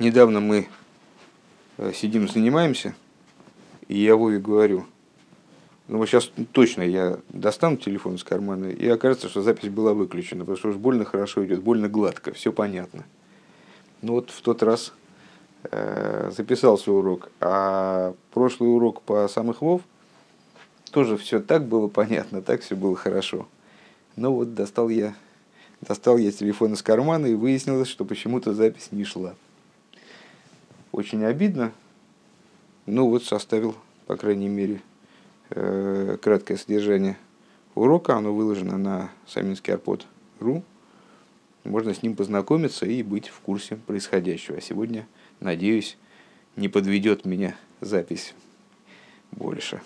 недавно мы э, сидим, занимаемся, и я Вове говорю, ну вот сейчас точно я достану телефон из кармана, и окажется, что запись была выключена, потому что уж больно хорошо идет, больно гладко, все понятно. Ну вот в тот раз э, записался урок, а прошлый урок по самых Вов тоже все так было понятно, так все было хорошо. Но вот достал я, достал я телефон из кармана и выяснилось, что почему-то запись не шла. Очень обидно. Ну вот составил, по крайней мере, э, краткое содержание урока. Оно выложено на саминский арпод.ру. Можно с ним познакомиться и быть в курсе происходящего. А сегодня, надеюсь, не подведет меня запись больше.